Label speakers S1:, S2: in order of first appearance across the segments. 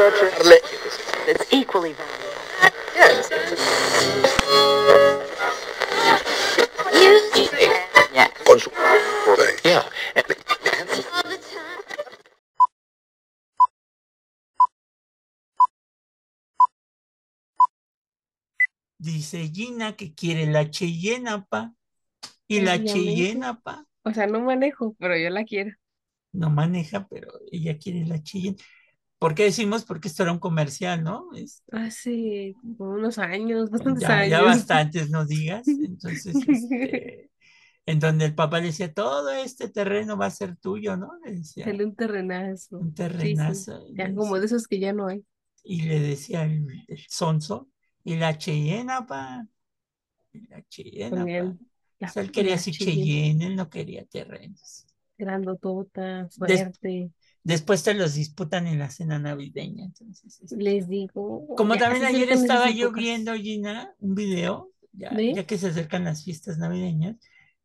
S1: It's equally valuable. Yes. Yeah.
S2: con su yeah.
S3: Dice Gina que quiere la Cheyenne, pa. Y la. Cheyenne, pa.
S4: O sea, no manejo, pero yo la quiero.
S3: No maneja, pero ella quiere la Cheyenne. ¿Por qué decimos? Porque esto era un comercial, ¿no? Es-
S4: Hace como unos años, bastantes
S3: ya, ya
S4: años.
S3: bastantes, no digas. Entonces, este, en donde el papá le decía, todo este terreno va a ser tuyo, ¿no? Le decía,
S4: Sale un terrenazo.
S3: un
S4: Sí, sí.
S3: terrenazo.
S4: Ya como de esos que ya no hay.
S3: Y le decía el, el sonso, y la Cheyenne, pa. Y la Cheyenne,
S4: el-
S3: O
S4: la,
S3: sea, él quería
S4: la Cheyenne,
S3: Cheyenne, él no quería terrenos.
S4: grandotota, fuerte.
S3: Después te los disputan en la cena navideña. Entonces, este,
S4: Les digo.
S3: Como
S4: ya
S3: también ayer estaba yo viendo, Gina, un video, ya, ya que se acercan las fiestas navideñas,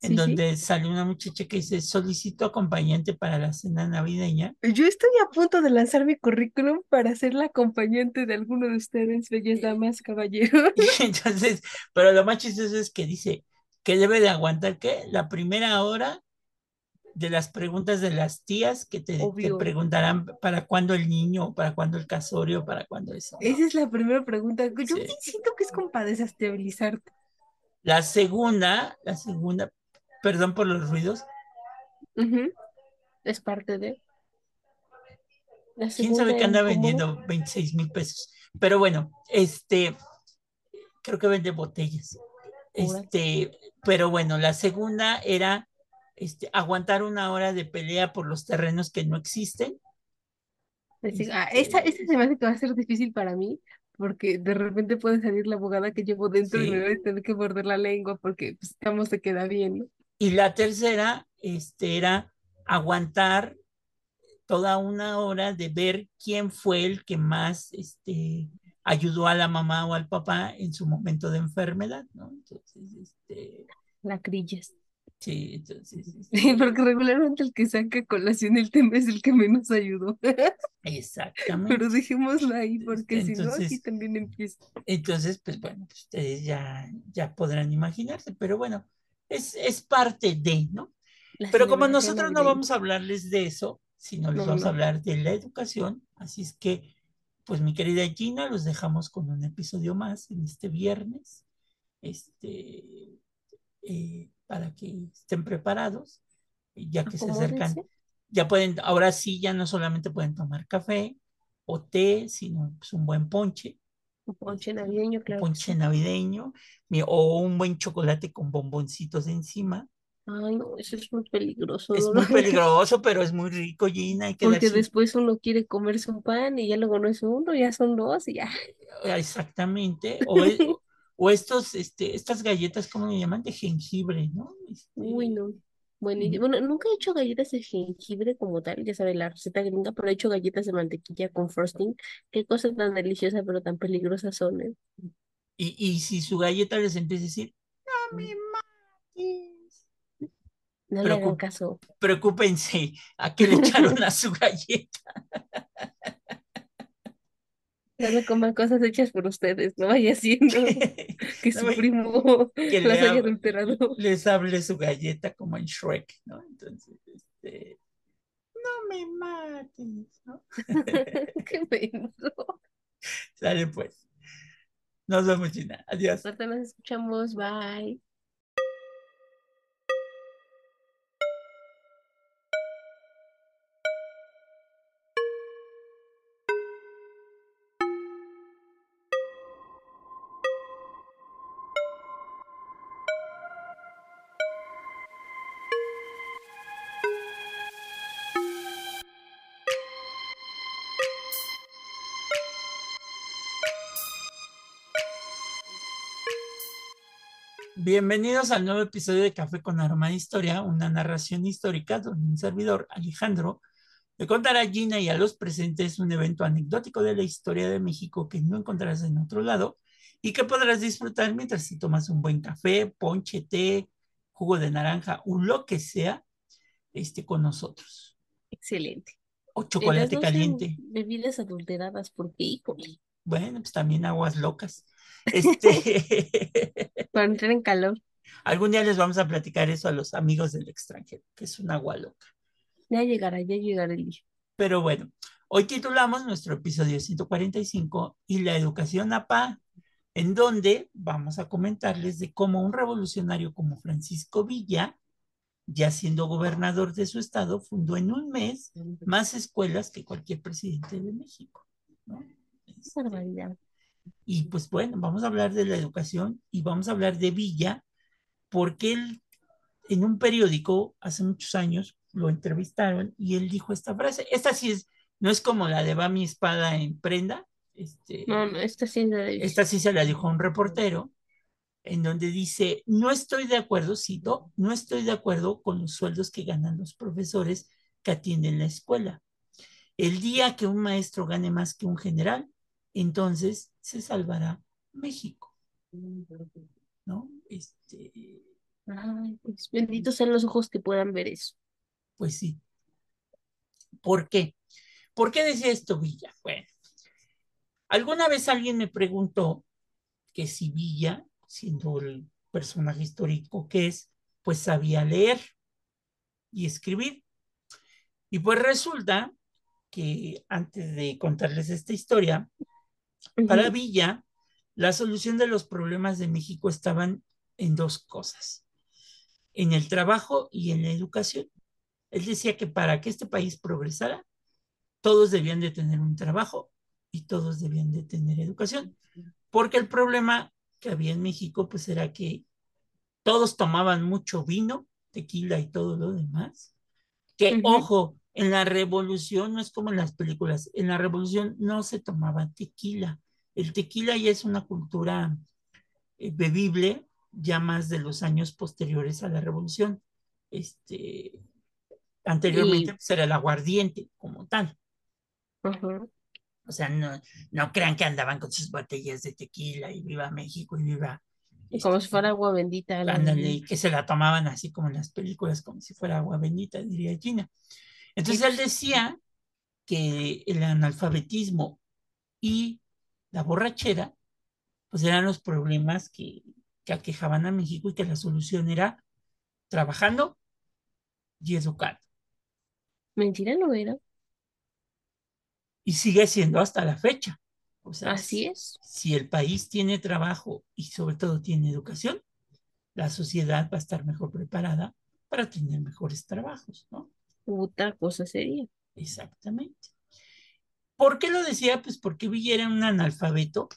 S3: en
S4: Sí, sí.
S3: donde sale una muchacha que dice, solicito acompañante para la cena navideña.
S4: Yo estoy a punto de lanzar mi currículum para ser la acompañante de alguno de ustedes, bellas damas, caballeros.
S3: Y entonces, pero lo más chistoso es que dice que debe de aguantar, ¿qué? La primera hora de las preguntas de las tías que te, preguntarán para cuándo el niño, para cuándo el casorio, para cuándo eso. ¿no?
S4: Esa es la primera pregunta. Yo
S3: Sí.
S4: siento que es como para desestabilizarte.
S3: La segunda, la segunda, perdón por los ruidos.
S4: Es parte de. La
S3: quién sabe qué anda vendiendo 26 mil pesos. Pero bueno, este, creo que vende botellas. Este, pero bueno, la segunda era este, aguantar una hora de pelea por los terrenos que no existen.
S4: Les digo, ah,
S3: Este-
S4: esta, esta se me hace que va a ser difícil para mí, porque de repente puede salir la abogada que llevo dentro y me
S3: Sí.
S4: voy a tener que morder la lengua porque pues, estamos se queda bien, ¿no?
S3: Y la tercera este, era aguantar toda una hora de ver quién fue el que más este, ayudó a la mamá o al papá en su momento de enfermedad, ¿no? Entonces, este,
S4: La crillas.
S3: Sí, entonces, este,
S4: Sí, porque regularmente el que saca colación el tema es el que menos ayudó.
S3: exactamente.
S4: Pero dejémoslo ahí, porque si no, aquí
S3: Entonces-
S4: también empieza.
S3: Entonces, pues bueno, ustedes ya, ya podrán imaginarse, pero bueno, es, es parte de, ¿no?
S4: La
S3: Pero como nosotros no vamos a hablarles de eso, sino les
S4: No,
S3: vamos a hablar de la educación, así es que, pues mi querida Gina, los dejamos con un episodio más en este viernes, este, eh, para que estén preparados, ya que se acercan, ya pueden, ahora sí, ya no solamente pueden tomar café o té, sino pues, un buen ponche,
S4: Un ponche navideño,
S3: un
S4: claro. que
S3: ponche navideño, o un buen chocolate con bomboncitos encima.
S4: Ay, no, eso es muy peligroso.
S3: Es
S4: no
S3: muy peligroso, pero es muy rico, Gina. Hay que
S4: Porque
S3: darse-
S4: después uno quiere comerse un pan y ya luego no es uno, ya son dos y ya.
S3: Exactamente. O, e- o estos, este, estas galletas, ¿cómo le llaman? De jengibre, ¿no? Este,
S4: Uy, no.
S3: Mm.
S4: Bueno, nunca he hecho galletas de jengibre como tal, ya sabe la receta gringa, pero he hecho galletas de mantequilla con frosting. Qué cosa tan deliciosa, pero tan peligrosa son, ¿eh?
S3: Y, y si su galleta les empieza a decir, no me mates,
S4: No le hagan
S3: Preocup-
S4: caso.
S3: preocúpense a qué le echaron a su galleta.
S4: No me coman cosas hechas por ustedes, no vaya siendo que su primo
S3: que
S4: las haya adulterado.
S3: les hable su galleta como en Shrek, ¿no? Entonces, este, no me mates, ¿no?
S4: Qué menso.
S3: Sale pues. Nos vemos, Gina. Adiós.
S4: Ahorita nos escuchamos, bye.
S3: Bienvenidos al nuevo episodio de Café con Aroma de Historia, una narración histórica donde un servidor, Alejandro, le contará a Gina y a los presentes un evento anecdótico de la historia de México que no encontrarás en otro lado y que podrás disfrutar mientras te tomas un buen café, ponche, té, jugo de naranja o lo que sea este, con nosotros.
S4: Excelente.
S3: O chocolate caliente.
S4: Bebidas adulteradas, porque híjole.
S3: Bueno, pues también aguas locas. Este.
S4: Para entrar en calor.
S3: Algún día les vamos a platicar eso a los amigos del extranjero, que es un agua loca.
S4: Ya llegará, ya llegará el día.
S3: Pero bueno, hoy titulamos nuestro episodio 145 y la educación APA, en donde vamos a comentarles de cómo un revolucionario como Francisco Villa, ya siendo gobernador de su estado, fundó en un mes más escuelas que cualquier presidente de México. ¿no?
S4: Barbaridad.
S3: Y pues bueno, vamos a hablar de la educación y vamos a hablar de Villa, porque él en un periódico hace muchos años lo entrevistaron y él dijo esta frase. Esta sí es, no es como la de va mi espada en prenda. Este,
S4: no, no, esta sí,
S3: esta sí se la dijo a un reportero, en donde dice, no estoy de acuerdo, cito, no estoy de acuerdo con los sueldos que ganan los profesores que atienden la escuela. El día que un maestro gane más que un general, entonces se salvará México. ¿No? Este.
S4: Ay, pues benditos sean los ojos que puedan ver eso.
S3: Pues sí. ¿Por qué? ¿Por qué decía esto Villa? Bueno, alguna vez alguien me preguntó que si Villa, siendo el personaje histórico que es, pues sabía leer y escribir. Y pues resulta que antes de contarles esta historia, para Villa, la solución de los problemas de México estaban en dos cosas, en el trabajo y en la educación. Él decía que para que este país progresara, todos debían de tener un trabajo y todos debían de tener educación, porque el problema que había en México pues era que todos tomaban mucho vino, tequila y todo lo demás, que ojo, en la revolución no es como en las películas, en la revolución no se tomaba tequila. El tequila ya es una cultura eh, bebible ya más de los años posteriores a la revolución. Este, anteriormente pues, era el aguardiente como tal. O sea, no, no crean que andaban con sus botellas de tequila y viva México y viva.
S4: como si fuera agua bendita.
S3: Ándale, que se la tomaban así como en las películas, como si fuera agua bendita, diría Gina. Entonces él decía que el analfabetismo y la borrachera, pues eran los problemas que, aquejaban a México y que la solución era trabajando y educando.
S4: Mentira no era.
S3: Y sigue siendo hasta la fecha. O sea,
S4: Así es.
S3: Si el país tiene trabajo y sobre todo tiene educación, la sociedad va a estar mejor preparada para tener mejores trabajos, ¿no?
S4: Otra cosa sería.
S3: Exactamente. ¿Por qué lo decía? Pues porque Villa era un analfabeto,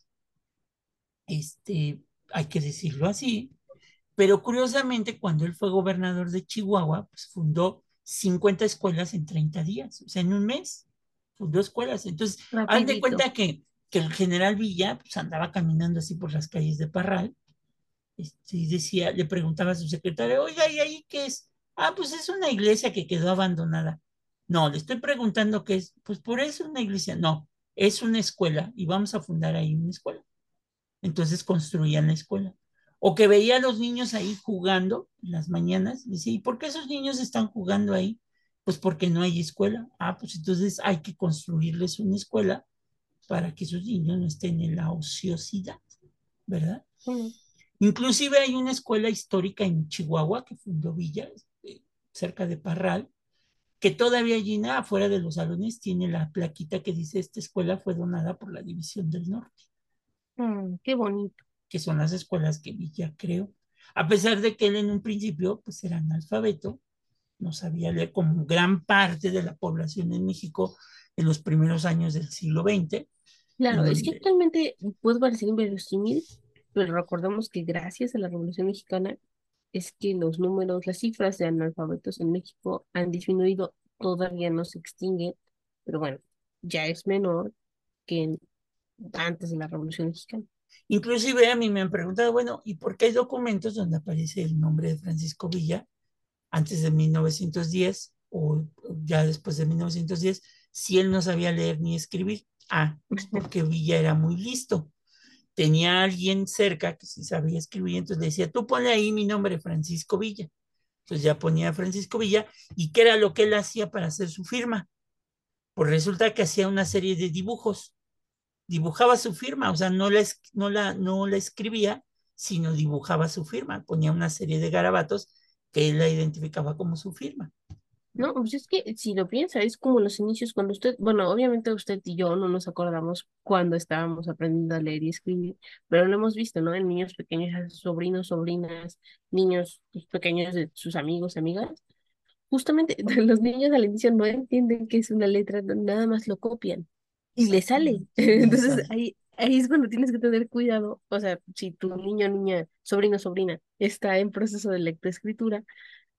S3: este, hay que decirlo así, pero curiosamente cuando él fue gobernador de Chihuahua, pues fundó 50 escuelas en 30 días, o sea, en un mes, fundó escuelas. Entonces, haz de cuenta que, que el general Villa pues, andaba caminando así por las calles de Parral, este, y decía, le preguntaba a su secretario, oiga, ¿y ahí qué es? Ah, pues es una iglesia que quedó abandonada. No, le estoy preguntando qué es. Pues por eso es una iglesia. No, es una escuela y vamos a fundar ahí una escuela. Entonces construían la escuela. O que veía a los niños ahí jugando en las mañanas. Dice, ¿y por qué esos niños están jugando ahí? Pues porque no hay escuela. Ah, pues entonces hay que construirles una escuela para que esos niños no estén en la ociosidad, ¿verdad? Inclusive hay una escuela histórica en Chihuahua que fundó Villa, cerca de Parral, que todavía allí afuera de los salones tiene la plaquita que dice esta escuela fue donada por la División del Norte.
S4: Mm, qué bonito.
S3: Que son las escuelas que Villa creó. A pesar de que él en un principio pues era analfabeto, no sabía leer como gran parte de la población en México en los primeros años del siglo XX.
S4: Claro, es que actualmente puede parecer inverosímil, pero recordemos que gracias a la Revolución Mexicana es que los números, las cifras de analfabetos en México han disminuido, todavía no se extinguen, pero bueno, ya es menor que antes de la Revolución Mexicana.
S3: Inclusive a mí me han preguntado, bueno, ¿y por qué hay documentos donde aparece el nombre de Francisco Villa antes de 1910 o ya después de 1910 si él no sabía leer ni escribir? Ah, porque Villa era muy listo tenía alguien cerca que sí sabía escribir, entonces decía, tú ponle ahí mi nombre, Francisco Villa. Entonces ya ponía Francisco Villa, y qué era lo que él hacía para hacer su firma. pues resulta que hacía una serie de dibujos, dibujaba su firma, o sea, no la, no la, no la escribía, sino dibujaba su firma, ponía una serie de garabatos que él la identificaba como su firma.
S4: No, pues es que si lo piensa, es como los inicios cuando usted, bueno, obviamente usted y yo no nos acordamos cuando estábamos aprendiendo a leer y escribir, pero lo hemos visto, ¿no? En niños pequeños, sobrinos, sobrinas, niños pues, pequeños de sus amigos, amigas. Justamente los niños al inicio no entienden que es una letra, nada más lo copian y le sale. Entonces ahí, ahí es cuando tienes que tener cuidado, o sea, si tu niño, niña, sobrino, sobrina está en proceso de lectoescritura,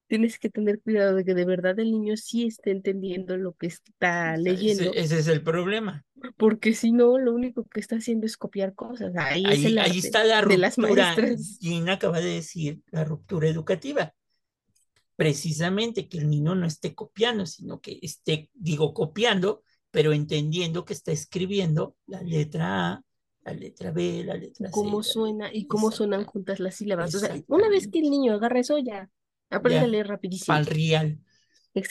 S4: tienes que tener cuidado de que de verdad el niño sí esté entendiendo lo que está leyendo.
S3: Ese, es el problema.
S4: Porque si no, lo único que está haciendo es copiar cosas. Ahí,
S3: está la ruptura. Gina acaba de decir la ruptura educativa. Precisamente que el niño no esté copiando, sino que esté, digo, copiando, pero entendiendo que está escribiendo la letra A, la letra B, la letra C.
S4: Cómo suena y cómo suenan juntas las sílabas. O sea, una vez que el niño agarra eso, ya Aprende a leer rapidísimo.
S3: Al real.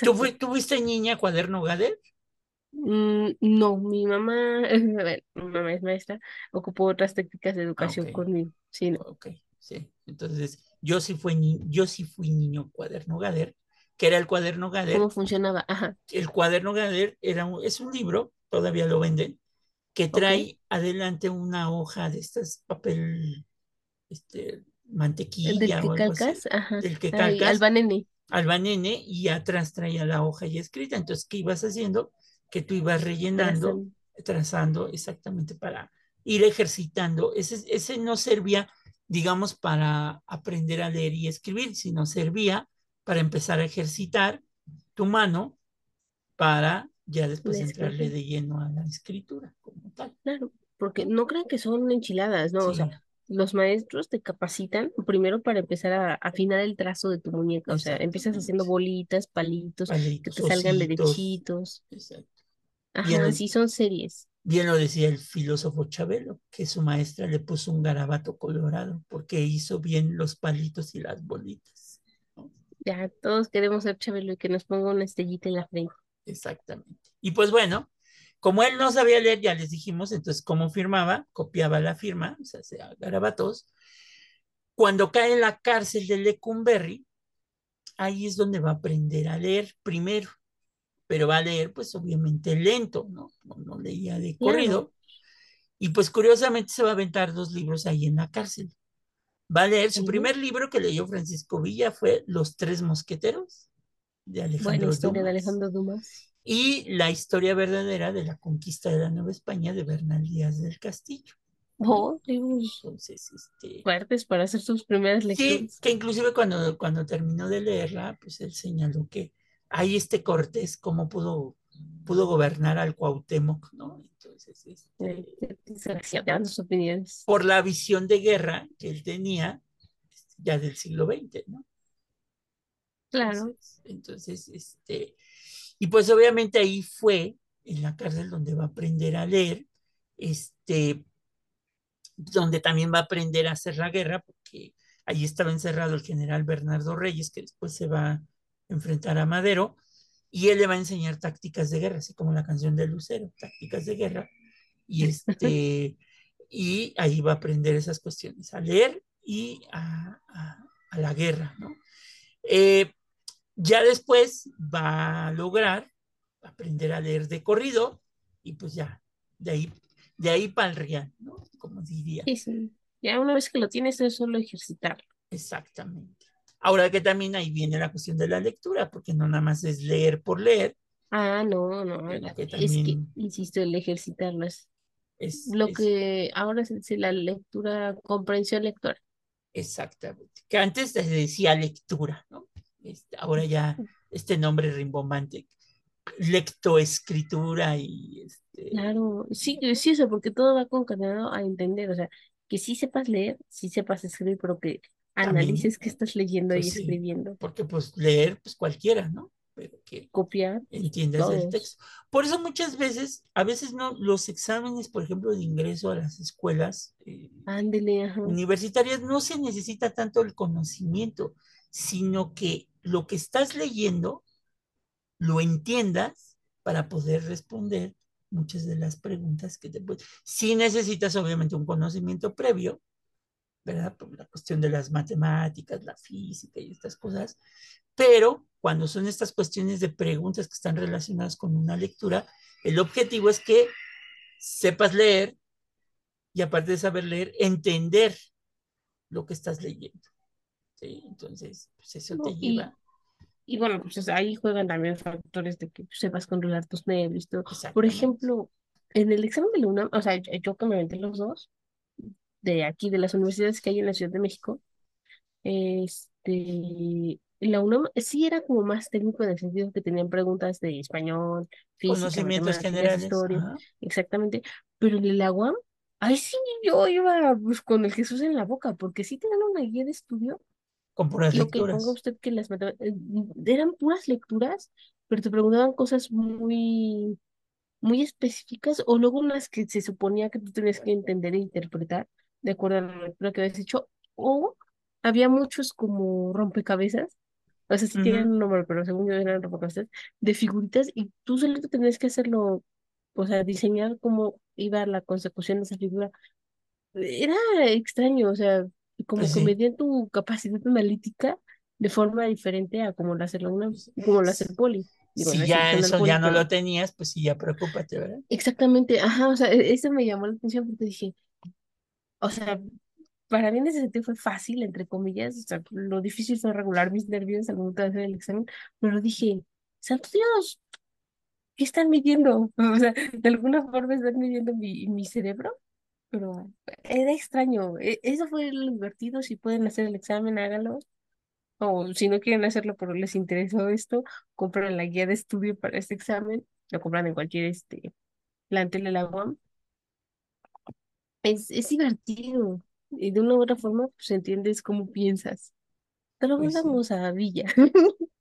S3: ¿Tú, fuiste niña cuaderno Gader?
S4: Mm, no, mi mamá, mi mamá es maestra, ocupó otras técnicas de educación conmigo. Sí, no.
S3: Ok, sí. Entonces, yo sí, fui ni yo sí fui niño cuaderno Gader, que era el cuaderno Gader.
S4: ¿Cómo funcionaba? Ajá.
S3: El cuaderno Gader era es un libro, todavía lo venden, que trae adelante una hoja de estas papel este, mantequilla.
S4: Calcas,
S3: ajá. Del que calcas.
S4: Albanene.
S3: Albanene y atrás traía la hoja ya escrita. Entonces, ¿qué ibas haciendo? Que tú ibas rellenando, trazando, exactamente para ir ejercitando. Ese, ese no servía, digamos, para aprender a leer y escribir, sino servía para empezar a ejercitar tu mano para ya después entrarle de lleno a la escritura como tal.
S4: Claro, porque no crean que son enchiladas, ¿no? O sea, los maestros te capacitan primero para empezar a afinar el trazo de tu muñeca. O sea, empiezas haciendo bolitas, palitos, que te salgan derechitos. Exacto. Ajá, sí son series.
S3: Bien lo decía el filósofo Chabelo, que su maestra le puso un garabato colorado porque hizo bien los palitos y las bolitas.
S4: Ya, todos queremos ser Chabelo y que nos ponga una estrellita en la frente.
S3: Exactamente. Y pues bueno, como él no sabía leer, ya les dijimos, entonces, ¿cómo firmaba? Copiaba la firma, o sea, sea garabatos. Cuando cae en la cárcel de Lecumberri, ahí es donde va a aprender a leer primero, pero va a leer, pues obviamente lento, ¿no? No, leía de corrido. Y pues curiosamente se va a aventar dos libros ahí en la cárcel. Va a leer, su primer libro que leyó Francisco Villa fue Los Tres Mosqueteros, de Alejandro
S4: de Alejandro Dumas
S3: y la historia verdadera de la conquista de la Nueva España de Bernal Díaz del Castillo.
S4: Oh, Entonces, este, fuertes para hacer sus primeras lecturas.
S3: Sí, que inclusive cuando, cuando terminó de leerla, pues él señaló que ahí este Cortés cómo pudo, pudo gobernar al Cuauhtémoc, ¿no? Entonces,
S4: este, sus opiniones.
S3: Por la visión de guerra que él tenía ya del siglo XX, ¿no?
S4: Claro.
S3: entonces este, y pues obviamente ahí fue en la cárcel donde va a aprender a leer, este, donde también va a aprender a hacer la guerra, porque ahí estaba encerrado el general Bernardo Reyes, que después se va a enfrentar a Madero, y él le va a enseñar tácticas de guerra, así como la canción de Lucero, tácticas de guerra, y este, y ahí va a aprender esas cuestiones, a leer y a, la guerra, ¿no? Eh, ya después va a lograr aprender a leer de corrido y pues ya, de ahí, de ahí para el real, ¿no? Como diría.
S4: Sí, sí. Ya una vez que lo tienes es solo ejercitarlo.
S3: Exactamente. Ahora que también ahí viene la cuestión de la lectura, porque no nada más es leer por leer.
S4: Ah, no, no. Es que, insisto, el ejercitarlo es, lo que ahora es la lectura, comprensión lectora.
S3: Exactamente. Que antes se decía lectura, ¿no? Este, ahora ya este nombre rimbombante, lectoescritura y... Este...
S4: Claro, sí, sí, eso, porque todo va concatenado a entender, o sea, que sí sepas leer, sí sepas escribir, pero que analices qué estás leyendo y pues escribiendo.
S3: porque pues leer, pues cualquiera, ¿no? Pero que
S4: copiar.
S3: Entiendes el texto. Por eso muchas veces, a veces no, los exámenes, por ejemplo, de ingreso a las escuelas
S4: eh,
S3: universitarias, no se necesita tanto el conocimiento, sino que lo que estás leyendo lo entiendas para poder responder muchas de las preguntas que te pueden. Si necesitas, obviamente, un conocimiento previo, ¿verdad? Por la cuestión de las matemáticas, la física y estas cosas, pero cuando son estas cuestiones de preguntas que están relacionadas con una lectura, el objetivo es que sepas leer y aparte de saber leer, entender lo que estás leyendo. ¿Sí? Entonces, pues eso te lleva.
S4: Y bueno, pues ahí juegan también factores de que sepas controlar tus nervios. Todo. Por ejemplo, en el examen de la UNAM, o sea, yo que me aventé los dos, de aquí, de las universidades que hay en la Ciudad de México, este, la UNAM sí era como más técnico en el sentido que tenían preguntas de español, física,
S3: conocimientos generales,
S4: historia, exactamente, pero en el UAM, ahí sí yo iba pues, con el Jesús en la boca, porque sí tenían una guía de estudio
S3: con puras
S4: lo
S3: lecturas.
S4: que ponga usted que las eh, eran puras lecturas, pero te preguntaban cosas muy, muy específicas, o luego unas que se suponía que tú tenías que entender e interpretar de acuerdo a la lectura que habías hecho, o había muchos como rompecabezas, o sea, sí tienen un nombre, pero según yo eran rompecabezas, de figuritas, y tú solito tenías que hacerlo, o sea, diseñar cómo iba la consecución de esa figura. Era extraño, o sea, como pues que medían tu capacidad analítica de forma diferente a como la hace la como la hace el poli.
S3: si ya eso ya no lo tenías, pues sí, ya preocúpate, ¿verdad?
S4: Exactamente, ajá, o sea, e-, eso me llamó la atención porque dije, o sea, para mí en ese sentido fue fácil, entre comillas, o sea, lo difícil fue regular mis nervios al momento de hacer el examen, pero dije, santo Dios, ¿qué están midiendo? O sea, de alguna forma están midiendo mi, mi cerebro pero era extraño. E, eso fue lo divertido. Si pueden hacer el examen, háganlo. O si no quieren hacerlo, pero les interesó esto, compran la guía de estudio para este examen. Lo compran en cualquier este, plantel de la UAM. Es, es divertido. Y de una u otra forma, pues entiendes cómo piensas. Pero pues vamos a Villa.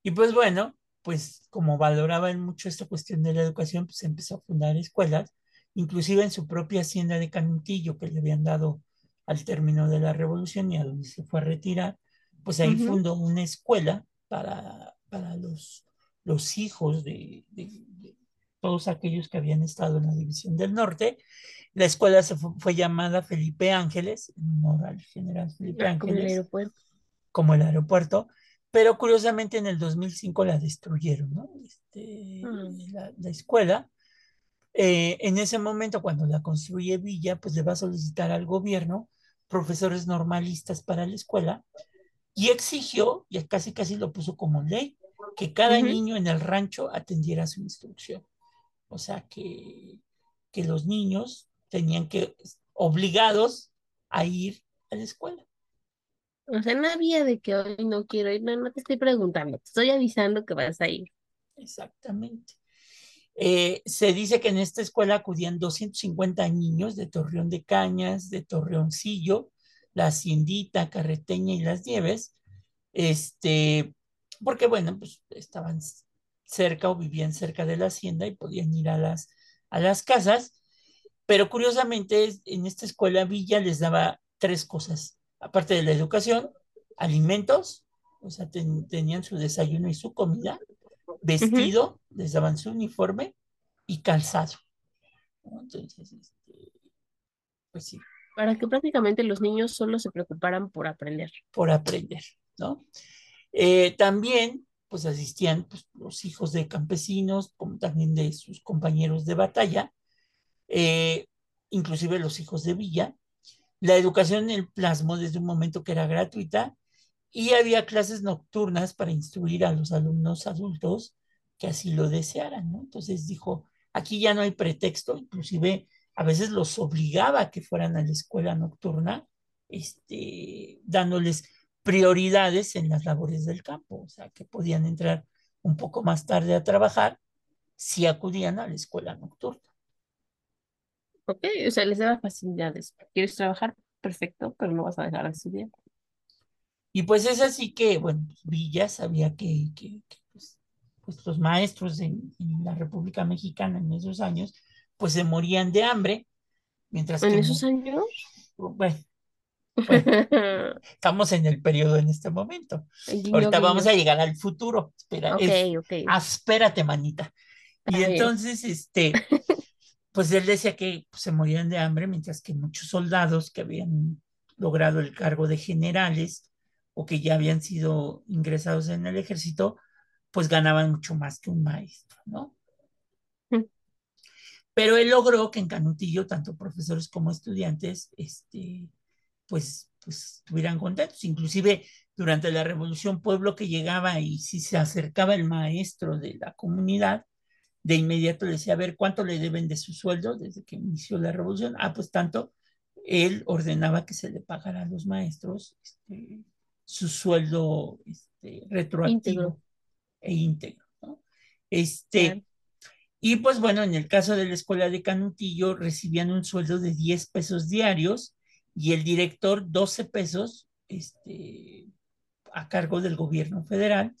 S3: Y pues bueno, pues como valoraban mucho esta cuestión de la educación, pues empezó a fundar escuelas inclusive en su propia hacienda de Canutillo que le habían dado al término de la revolución y a donde se fue a retirar, pues ahí fundó una escuela para, para los, los hijos de, todos aquellos que habían estado en la División del Norte. La escuela se fue, llamada Felipe Ángeles, en honor al general Felipe Ángeles.
S4: Como el aeropuerto.
S3: Como el aeropuerto. Pero curiosamente en el 2005 la destruyeron, ¿no? Este, mm. la, la, escuela eh, en ese momento, cuando la construye Villa, pues le va a solicitar al gobierno profesores normalistas para la escuela y exigió, y casi casi lo puso como ley, que cada niño en el rancho atendiera su instrucción. O sea, que, que los niños tenían que, obligados a ir a la escuela.
S4: O sea, no había de que hoy no quiero ir, no, no te estoy preguntando, te estoy avisando que vas a ir.
S3: Exactamente. Eh, se dice que en esta escuela acudían 250 niños de Torreón de Cañas, de Torreoncillo, la Haciendita, Carreteña y Las Nieves, este, porque bueno, pues estaban cerca o vivían cerca de la hacienda y podían ir a las, a las casas, pero curiosamente en esta escuela Villa les daba tres cosas, aparte de la educación, alimentos, o sea, tenían su desayuno y su comida, vestido, les daban su uniforme y calzado. Entonces, este, pues sí.
S4: Para que prácticamente los niños solo se preocuparan por aprender.
S3: Por aprender, ¿no? Eh, también, pues asistían pues, los hijos de campesinos, como también de sus compañeros de batalla, eh, inclusive los hijos de Villa. La educación en el plasmo desde un momento que era gratuita y había clases nocturnas para instruir a los alumnos adultos que así lo desearan, ¿no? Entonces dijo, aquí ya no hay pretexto, inclusive a veces los obligaba a que fueran a la escuela nocturna, este, dándoles prioridades en las labores del campo, o sea, que podían entrar un poco más tarde a trabajar si acudían a la escuela nocturna.
S4: Ok, o sea, les daba facilidades. ¿Quieres trabajar? Perfecto, pero no vas a dejar de estudiar.
S3: Y pues es así que, bueno, pues, Villa sabía que, pues, pues, los maestros en, la República Mexicana en esos años, pues se morían de hambre, mientras
S4: ¿En esos años?
S3: Bueno, estamos en el periodo en este momento. Ahorita vamos a llegar al futuro. Espera, espérate, manita. Y entonces, este, pues él decía que pues, se morían de hambre, mientras que muchos soldados que habían logrado el cargo de generales o que ya habían sido ingresados en el ejército, pues ganaban mucho más que un maestro, ¿no? Mm. Pero él logró que en Canutillo, tanto profesores como estudiantes, este, pues, pues estuvieran contentos. Inclusive durante la revolución, pueblo que llegaba y si se acercaba el maestro de la comunidad, de inmediato le decía, a ver, ¿cuánto le deben de su sueldo desde que inició la revolución? Ah, pues tanto, él ordenaba que se le pagara a los maestros este, su sueldo este, retroactivo e íntegro. ¿no? Este, Y pues bueno, en el caso de la escuela de Canutillo recibían un sueldo de 10 pesos diarios y el director 12 pesos este, a cargo del gobierno federal,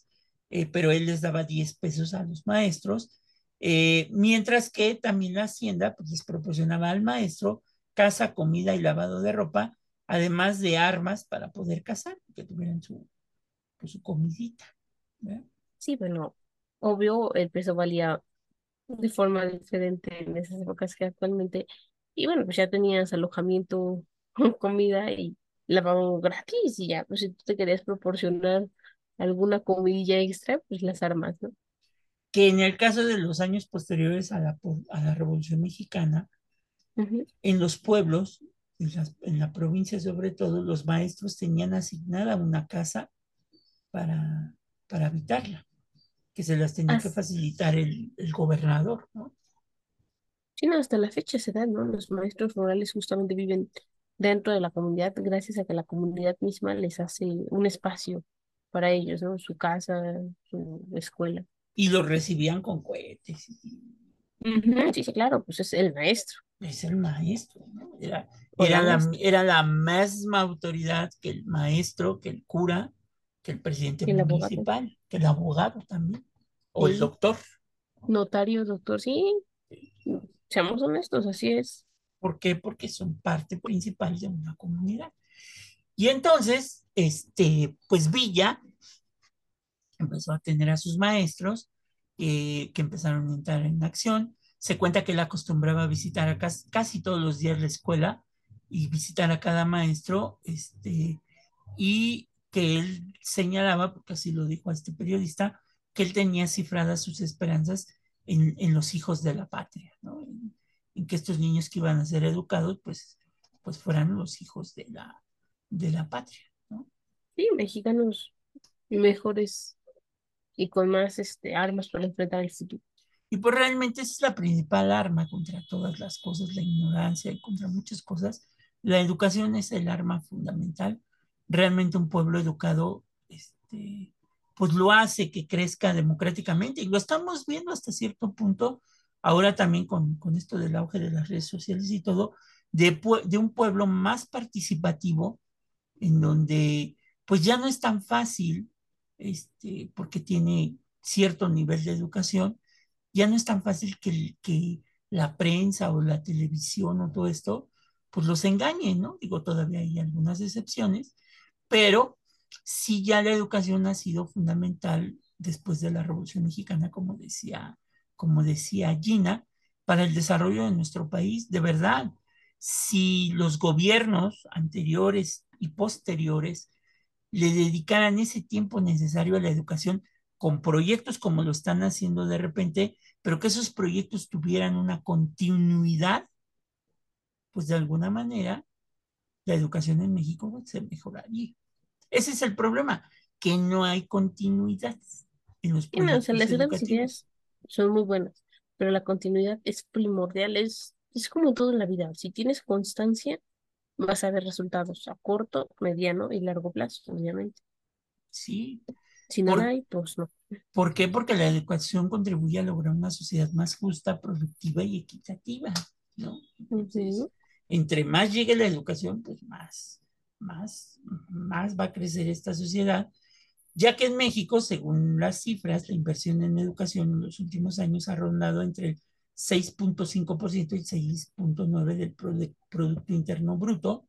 S3: eh, pero él les daba 10 pesos a los maestros eh, mientras que también la hacienda pues, les proporcionaba al maestro casa, comida y lavado de ropa, además de armas para poder cazar, que tuvieran su, pues, su comidita.
S4: Sí, bueno, obvio, el peso valía de forma diferente en esas épocas que actualmente. Y bueno, pues ya tenías alojamiento, comida y lavado gratis y ya, pues si tú te querías proporcionar alguna comidilla extra, pues las armas, ¿no?
S3: que en el caso de los años posteriores a la, a la Revolución Mexicana, en los pueblos, en la, provincia sobre todo, los maestros tenían asignada una casa para, para habitarla, que se las tenía que facilitar el, el gobernador, ¿no?
S4: Sí, no, hasta la fecha se da, ¿no? Los maestros rurales justamente viven dentro de la comunidad gracias a que la comunidad misma les hace un espacio para ellos, ¿no? Su casa, su escuela
S3: y lo recibían con cohetes.
S4: Sí, sí, claro, pues es el maestro.
S3: Es el maestro, ¿no? Era, era, la, era la misma autoridad que el maestro, que el cura, que el presidente municipal, que el abogado también, o el doctor.
S4: Notario, doctor, sí. Seamos honestos, así es.
S3: ¿Por qué? Porque son parte principal de una comunidad. Y entonces, este, pues Villa empezó a tener a sus maestros eh, que empezaron a entrar en acción. Se cuenta que él acostumbraba visitar a casi, todos los días la escuela y visitar a cada maestro, este, y que él señalaba, porque así lo dijo a este periodista, que él tenía cifradas sus esperanzas en, en los hijos de la patria, ¿no? en, que estos niños que iban a ser educados, pues, pues fueran los hijos de la, de la patria. ¿no?
S4: Sí, mexicanos mejores y con más este, armas para enfrentar el futuro.
S3: Y pues realmente esa es la principal arma contra todas las cosas, la ignorancia y contra muchas cosas. La educación es el arma fundamental. Realmente un pueblo educado, este, pues lo hace que crezca democráticamente y lo estamos viendo hasta cierto punto, ahora también con, con esto del auge de las redes sociales y todo, de, un pueblo más participativo, en donde pues ya no es tan fácil este, porque tiene cierto nivel de educación, ya no es tan fácil que, la prensa o la televisión o todo esto, pues los engañen, ¿no? Digo, todavía hay algunas excepciones, pero sí ya la educación ha sido fundamental después de la Revolución Mexicana, como decía, como decía Gina, para el desarrollo de nuestro país. De verdad, si los gobiernos anteriores y posteriores le dedicaran ese tiempo necesario a la educación con proyectos como lo están haciendo de repente, pero que esos proyectos tuvieran una continuidad, pues de alguna manera la educación en México se mejoraría. Ese es el problema, que no hay continuidad en los proyectos
S4: las ideas son muy buenas, pero la continuidad es primordial, es, es como todo en la vida. Si tienes constancia, vas a ver resultados a corto, mediano y largo plazo, obviamente.
S3: Sí.
S4: Si no hay, pues no.
S3: ¿Por qué? Porque la educación contribuye a lograr una sociedad más justa, productiva y equitativa, ¿no? Entre más llegue la educación, pues más, más, más va a crecer esta sociedad, ya que en México, según las cifras, la inversión en educación en los últimos años ha rondado entre el 6.5% y 6.9% del Producto Interno Bruto.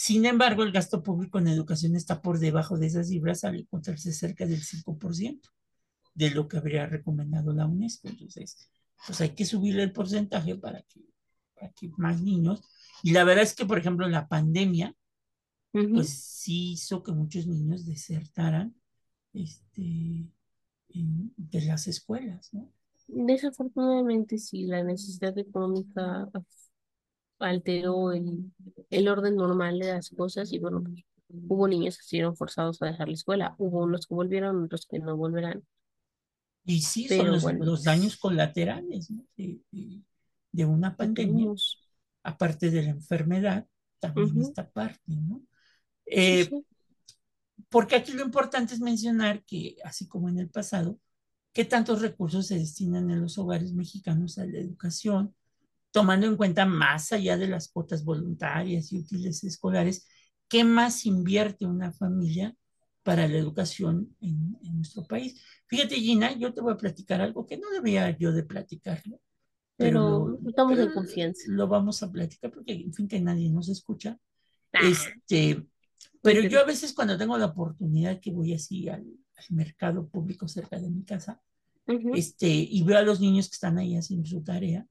S3: Sin embargo, el gasto público en educación está por debajo de esas cifras al encontrarse cerca del 5%. de lo que habría recomendado la UNESCO. Entonces, pues hay que subirle el porcentaje para que, para que más niños. Y la verdad es que, por ejemplo, la pandemia, pues sí hizo que muchos niños desertaran este, de las escuelas, ¿no?
S4: Desafortunadamente, sí, la necesidad económica alteró el, el orden normal de las cosas y bueno, hubo niños que se vieron forzados a dejar la escuela, hubo unos que volvieron, otros que no volverán.
S3: Y sí, son los, los, daños colaterales de, una pandemia, aparte de la enfermedad, también esta parte, ¿no? Eh, porque aquí lo importante es mencionar que, así como en el pasado, qué tantos recursos se destinan en los hogares mexicanos a la educación, tomando en cuenta más allá de las cuotas voluntarias y útiles escolares, qué más invierte una familia para la educación en, nuestro país. Fíjate, Gina, yo te voy a platicar algo que no debería yo de platicarlo.
S4: Pero, estamos de confianza.
S3: Lo vamos a platicar porque, en fin, que nadie nos escucha. Ah. Este, pero yo a veces cuando tengo la oportunidad que voy así al, mercado público cerca de mi casa, este, y veo a los niños que están ahí haciendo su tarea,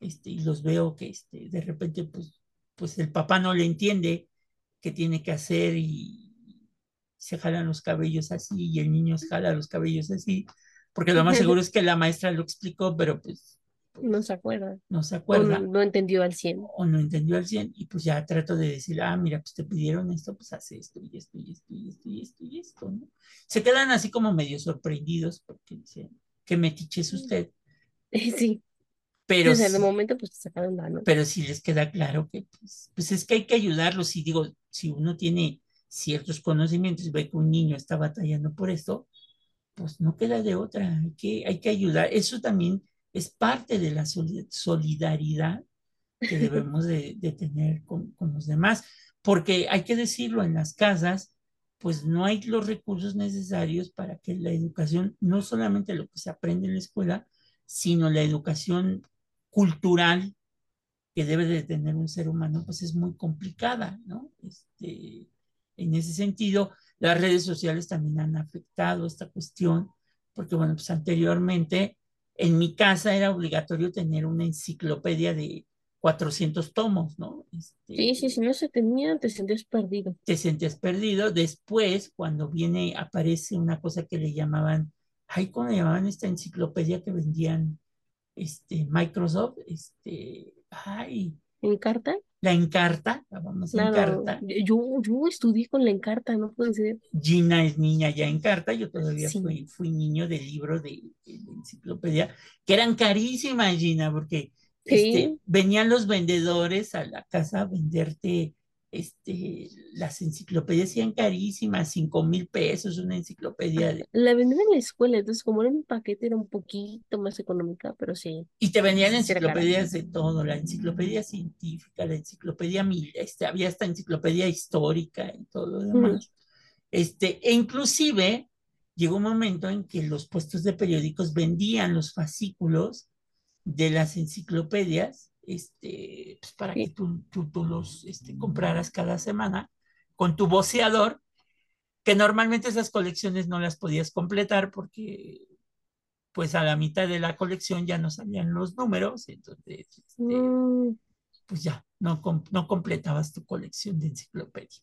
S3: este, y los veo que este, de repente pues, pues el papá no le entiende qué tiene que hacer y se jalan los cabellos así y el niño se jala los cabellos así, porque lo más seguro es que la maestra lo explicó, pero pues...
S4: no se acuerda.
S3: No se acuerda.
S4: O no, entendió al 100.
S3: O no entendió al 100 y pues ya trato de decir, ah, mira, pues te pidieron esto, pues hace esto y esto y esto y esto y esto y esto, ¿no? Se quedan así como medio sorprendidos porque dicen, qué metiche es usted.
S4: Sí. Pero en el momento pues te sacaron la
S3: Pero si les queda claro que pues, pues es que hay que ayudarlos. Y digo, si uno tiene ciertos conocimientos y ve que un niño está batallando por esto, pues no queda de otra, hay que, hay que ayudar. Eso también es parte de la solidaridad que debemos de, tener con, con, los demás, porque hay que decirlo, en las casas, pues no hay los recursos necesarios para que la educación, no solamente lo que se aprende en la escuela, sino la educación cultural que debe de tener un ser humano, pues es muy complicada, ¿no? Este, en ese sentido, las redes sociales también han afectado esta cuestión, porque bueno, pues anteriormente en mi casa era obligatorio tener una enciclopedia de 400 tomos, ¿no?
S4: Este, sí, sí, si no se tenía, te sentías perdido.
S3: Te sentías perdido. Después, cuando viene, aparece una cosa que le llamaban, ay, ¿cómo le llamaban esta enciclopedia que vendían este, Microsoft? Este, ay.
S4: ¿En carta?
S3: La Encarta, la vamos a Encarta.
S4: Yo, yo estudié con la Encarta, no puede ser.
S3: Gina es niña ya Encarta, yo todavía fui, fui niño de libro de, enciclopedia, que eran carísimas, Gina, porque este, venían los vendedores a la casa a venderte este, las enciclopedias eran carísimas, cinco mil pesos una enciclopedia. De...
S4: La vendían en la escuela, entonces como era un paquete era un poquito más económica, pero sí.
S3: Y te vendían enciclopedias de todo, la enciclopedia científica, la enciclopedia, este, había esta enciclopedia histórica y todo lo demás. Este, e inclusive llegó un momento en que los puestos de periódicos vendían los fascículos de las enciclopedias este, pues para que tú, tú, los este, compraras cada semana con tu voceador, que normalmente esas colecciones no las podías completar porque pues a la mitad de la colección ya no salían los números, entonces este, mm. pues ya no, no completabas tu colección de enciclopedia.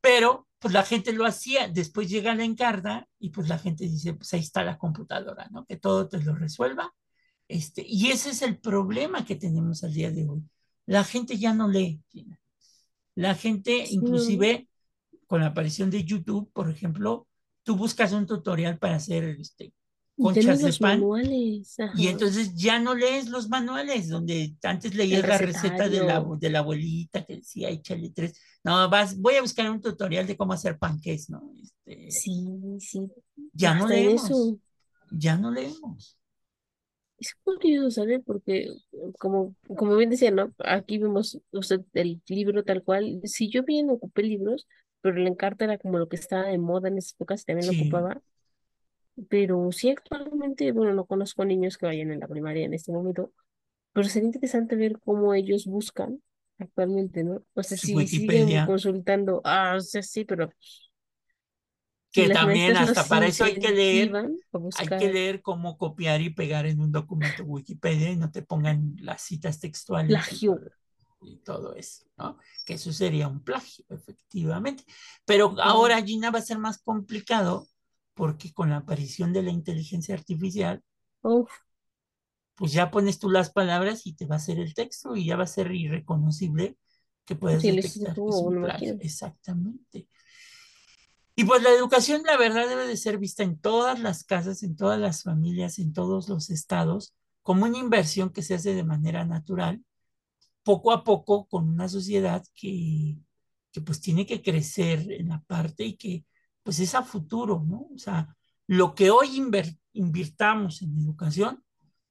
S3: Pero pues la gente lo hacía, después llega la encarga y pues la gente dice, pues ahí está la computadora, ¿no? Que todo te lo resuelva este, y ese es el problema que tenemos al día de hoy. La gente ya no lee. La gente, inclusive, con la aparición de YouTube, por ejemplo, tú buscas un tutorial para hacer este, conchas de pan. Y entonces ya no lees los manuales, donde antes leías la receta de la, de la abuelita que decía, échale tres. No, vas, voy a buscar un tutorial de cómo hacer panques, ¿no? Este,
S4: sí, sí.
S3: Ya no leemos. Ya no leemos.
S4: Es curioso, ¿sabes? Porque, como, como bien decía, ¿no? Aquí vemos usted el libro tal cual. Si yo bien ocupé libros, pero el encarta era como lo que estaba de moda en esas épocas, también lo ocupaba. Pero sí, actualmente, bueno, no conozco niños que vayan en la primaria en este momento, pero sería interesante ver cómo ellos buscan actualmente, ¿no? O sea, si siguen consultando, ah, o sea, sí, pero
S3: que también hasta para eso hay que leer, hay que leer cómo copiar y pegar en un documento Wikipedia y no te pongan las citas textuales.
S4: Plagio.
S3: Y, todo eso, ¿no? Que eso sería un plagio, efectivamente. Pero ahora, Gina, va a ser más complicado porque con la aparición de la inteligencia artificial, pues ya pones tú las palabras y te va a hacer el texto y ya va a ser irreconocible que puedas detectar que es un plagio. Exactamente. Y pues la educación, la verdad, debe de ser vista en todas las casas, en todas las familias, en todos los estados, como una inversión que se hace de manera natural, poco a poco, con una sociedad que, que pues tiene que crecer en la parte y que pues es a futuro, ¿no? O sea, lo que hoy invirtamos en educación,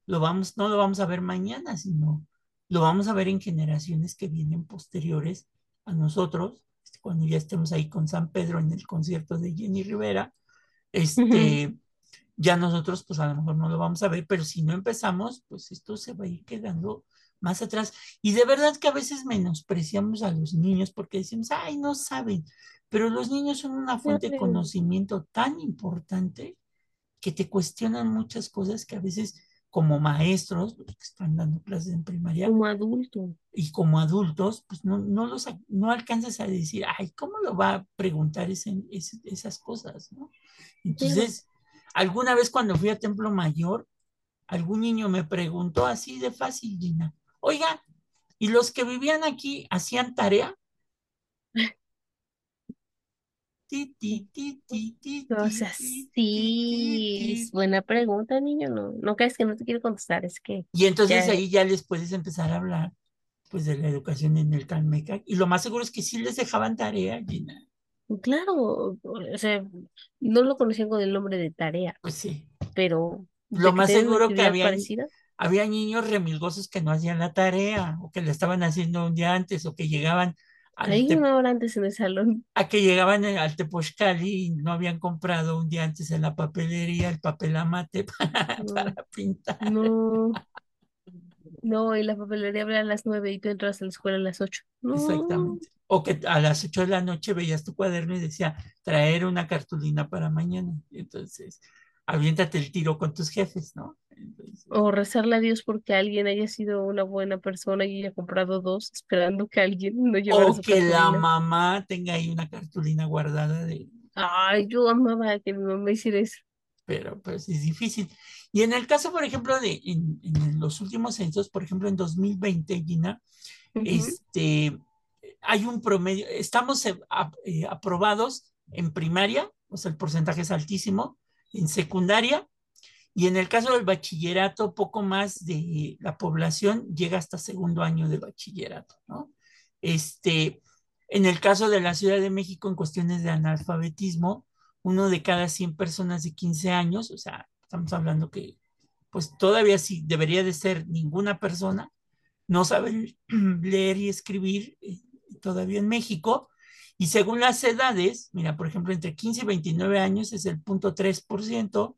S3: lo vamos, no lo vamos a ver mañana, sino lo vamos a ver en generaciones que vienen posteriores a nosotros cuando ya estemos ahí con San Pedro en el concierto de Jenny Rivera, este, ya nosotros pues a lo mejor no lo vamos a ver, pero si no empezamos, pues esto se va a ir quedando más atrás. Y de verdad que a veces menospreciamos a los niños porque decimos, ay, no saben, pero los niños son una fuente de conocimiento tan importante que te cuestionan muchas cosas que a veces como maestros, los que están dando clases en primaria.
S4: Como adultos.
S3: Y como adultos, pues no, no, los, no alcanzas a decir, ay, ¿cómo lo va a preguntar ese, esas cosas? ¿no? Entonces, alguna vez cuando fui a Templo Mayor, algún niño me preguntó así de fácil, Gina, oiga, ¿y los que vivían aquí hacían tarea?
S4: O sea, sí, es buena pregunta, niño. No, no crees que no te quiero contestar, es que.
S3: Y entonces ahí ya les puedes empezar a hablar pues de la educación en el Calmeca. Y lo más seguro es que sí les dejaban tarea, Gina.
S4: Claro, o sea, no lo conocían con el nombre de tarea.
S3: Pues sí.
S4: Pero.
S3: Lo más seguro que había, había niños remilgosos que no hacían la tarea, o que la estaban haciendo un día antes, o que llegaban
S4: hay una hora antes en el salón.
S3: A que llegaban al Tepochcali y no habían comprado un día antes en la papelería el papel amate para, pintar.
S4: No. No, y la papelería abría a las nueve y tú entras a la escuela a las ocho.
S3: Exactamente. O que a las ocho de la noche veías tu cuaderno y decía, traer una cartulina para mañana. Entonces, aviéntate el tiro con tus jefes, ¿no?
S4: O rezarle a Dios porque alguien haya sido una buena persona y haya comprado dos, esperando que alguien no llevara
S3: O que la mamá tenga ahí una cartulina guardada de...
S4: Ay, yo amaba que mi mamá hiciera eso.
S3: Pero pues es difícil. Y en el caso, por ejemplo, de en, los últimos censos, por ejemplo, en 2020, Gina, este, hay un promedio, estamos eh, eh, aprobados en primaria, o sea, el porcentaje es altísimo, en secundaria y en el caso del bachillerato, poco más de la población llega hasta segundo año de bachillerato, ¿no? Este, en el caso de la Ciudad de México, en cuestiones de analfabetismo, uno de cada 100 personas de 15 años, o sea, estamos hablando que, pues todavía sí debería de ser ninguna persona, no sabe leer y escribir eh, todavía en México. Y según las edades, mira, por ejemplo, entre 15 y 29 años es el punto 3%,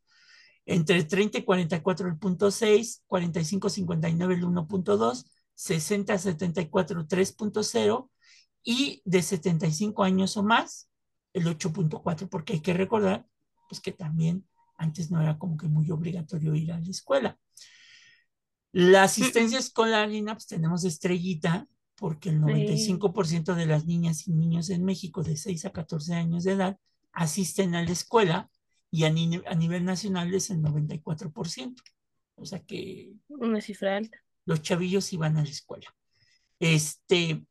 S3: entre 30 y 44 el punto 6, 45 59 el 1.2, 60 74 el 3.0 y de 75 años o más el 8.4, porque hay que recordar pues que también antes no era como que muy obligatorio ir a la escuela. La asistencia escolar, pues tenemos estrellita, porque el 95% de las niñas y niños en México de 6 a 14 años de edad asisten a la escuela y a, nivel nacional es el 94%. O sea que...
S4: Una cifra alta.
S3: Los chavillos iban a la escuela. Este,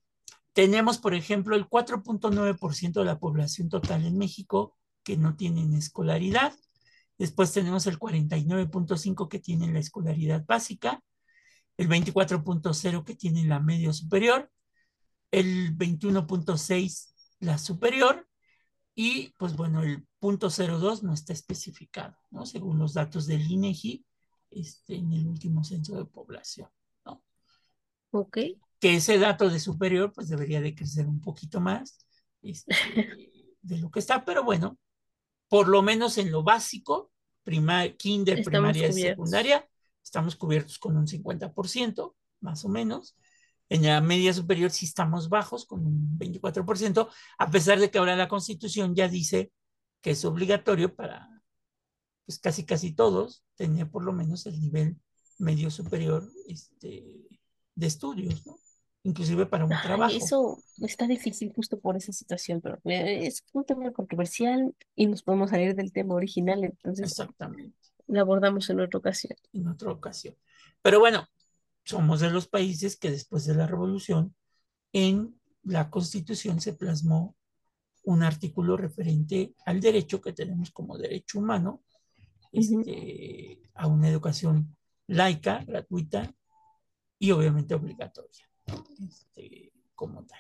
S3: tenemos, por ejemplo, el 4.9% de la población total en México que no tienen escolaridad. Después tenemos el 49.5 que tienen la escolaridad básica, el 24.0 que tienen la media superior, el 21.6 la superior y pues bueno, el punto 02 no está especificado, ¿no? Según los datos del INEGI este, en el último censo de población, ¿no?
S4: Ok.
S3: Que ese dato de superior pues debería de crecer un poquito más este, de lo que está, pero bueno, por lo menos en lo básico, primar, kinder, primaria y secundaria, estamos cubiertos con un 50%, más o menos. En la media superior sí estamos bajos, con un 24%, a pesar de que ahora la Constitución ya dice que es obligatorio para pues casi casi todos tener por lo menos el nivel medio superior este, de estudios, ¿no? Inclusive para un trabajo.
S4: Eso está difícil justo por esa situación, pero eh, es un tema controversial y nos podemos salir del tema original, entonces
S3: Exactamente.
S4: Lo abordamos en otra ocasión.
S3: En otra ocasión. Pero bueno, somos de los países que después de la revolución en la constitución se plasmó un artículo referente al derecho que tenemos como derecho humano este, a una educación laica, gratuita y obviamente obligatoria, este, como tal.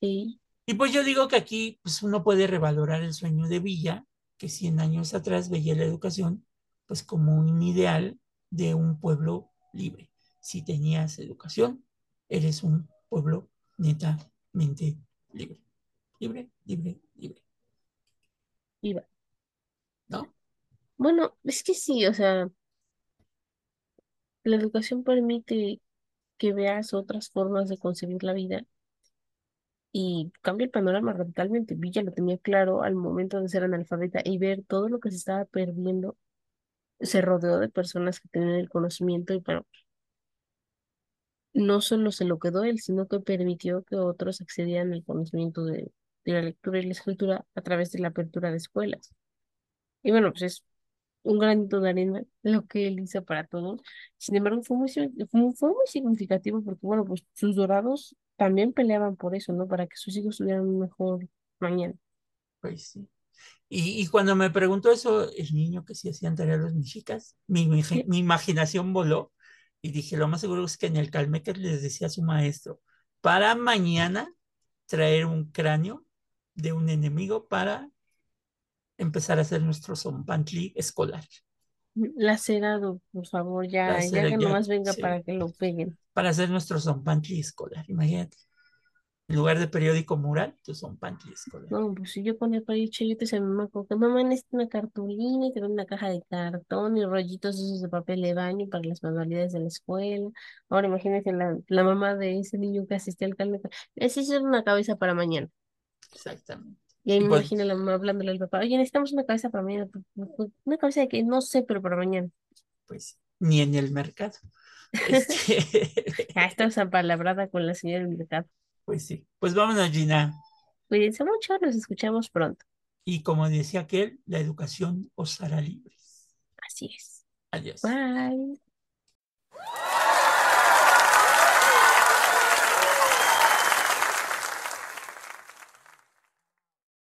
S4: Sí.
S3: Y pues yo digo que aquí pues uno puede revalorar el sueño de Villa, que 100 años atrás veía la educación pues como un ideal de un pueblo libre. Si tenías educación, eres un pueblo netamente libre. Libre, libre, libre.
S4: Iba.
S3: ¿No?
S4: Bueno, es que sí, o sea, la educación permite que veas otras formas de concebir la vida y cambia el panorama radicalmente. Villa lo tenía claro al momento de ser analfabeta y ver todo lo que se estaba perdiendo. Se rodeó de personas que tenían el conocimiento y bueno, no solo se lo quedó él, sino que permitió que otros accedieran al conocimiento de, de la lectura y la escritura a través de la apertura de escuelas. Y bueno, pues es un granito de arena lo que él hizo para todos. Sin embargo, fue muy, fue muy significativo porque, bueno, pues sus dorados también peleaban por eso, ¿no? Para que sus hijos tuvieran un mejor mañana.
S3: Pues sí. Y, y cuando me preguntó eso, el niño que sí hacían tareas los mexicas, mi, mi,
S4: Sí.
S3: mi imaginación voló y dije, lo más seguro es que en el Calmecker les decía a su maestro, para mañana traer un cráneo de un enemigo para empezar a hacer nuestro zompantli escolar,
S4: Lacerado, por favor, ya, ya que nomás venga
S3: sí.
S4: para que lo peguen.
S3: para hacer nuestro zompantli escolar, imagínate. En lugar de periódico mural, tu zompantli escolar.
S4: No, pues si yo ponía para ir chayotes a mi mamá, como que mamá necesita una cartulina y te una caja de cartón y rollitos esos de papel de baño para las manualidades de la escuela. Ahora imagínate la, la mamá de ese niño que asistía al calme, necesito una cabeza para mañana.
S3: Exactamente.
S4: Y ahí me
S3: pues-
S4: imagino a la mamá hablándole al papá, oye, necesitamos una cabeza para mañana. Pues, pues, Una cabeza de que no sé, pero para mañana.
S3: Pues ni en el mercado. Este,
S4: Ah, estamos apalabrada con la señora del mercado.
S3: pues sí. Pues vámonos, Gina.
S4: Cuídense mucho, nos escuchamos pronto.
S3: Y como decía aquel, la educación os hará libres.
S4: Así es.
S3: Adiós.
S4: Bye.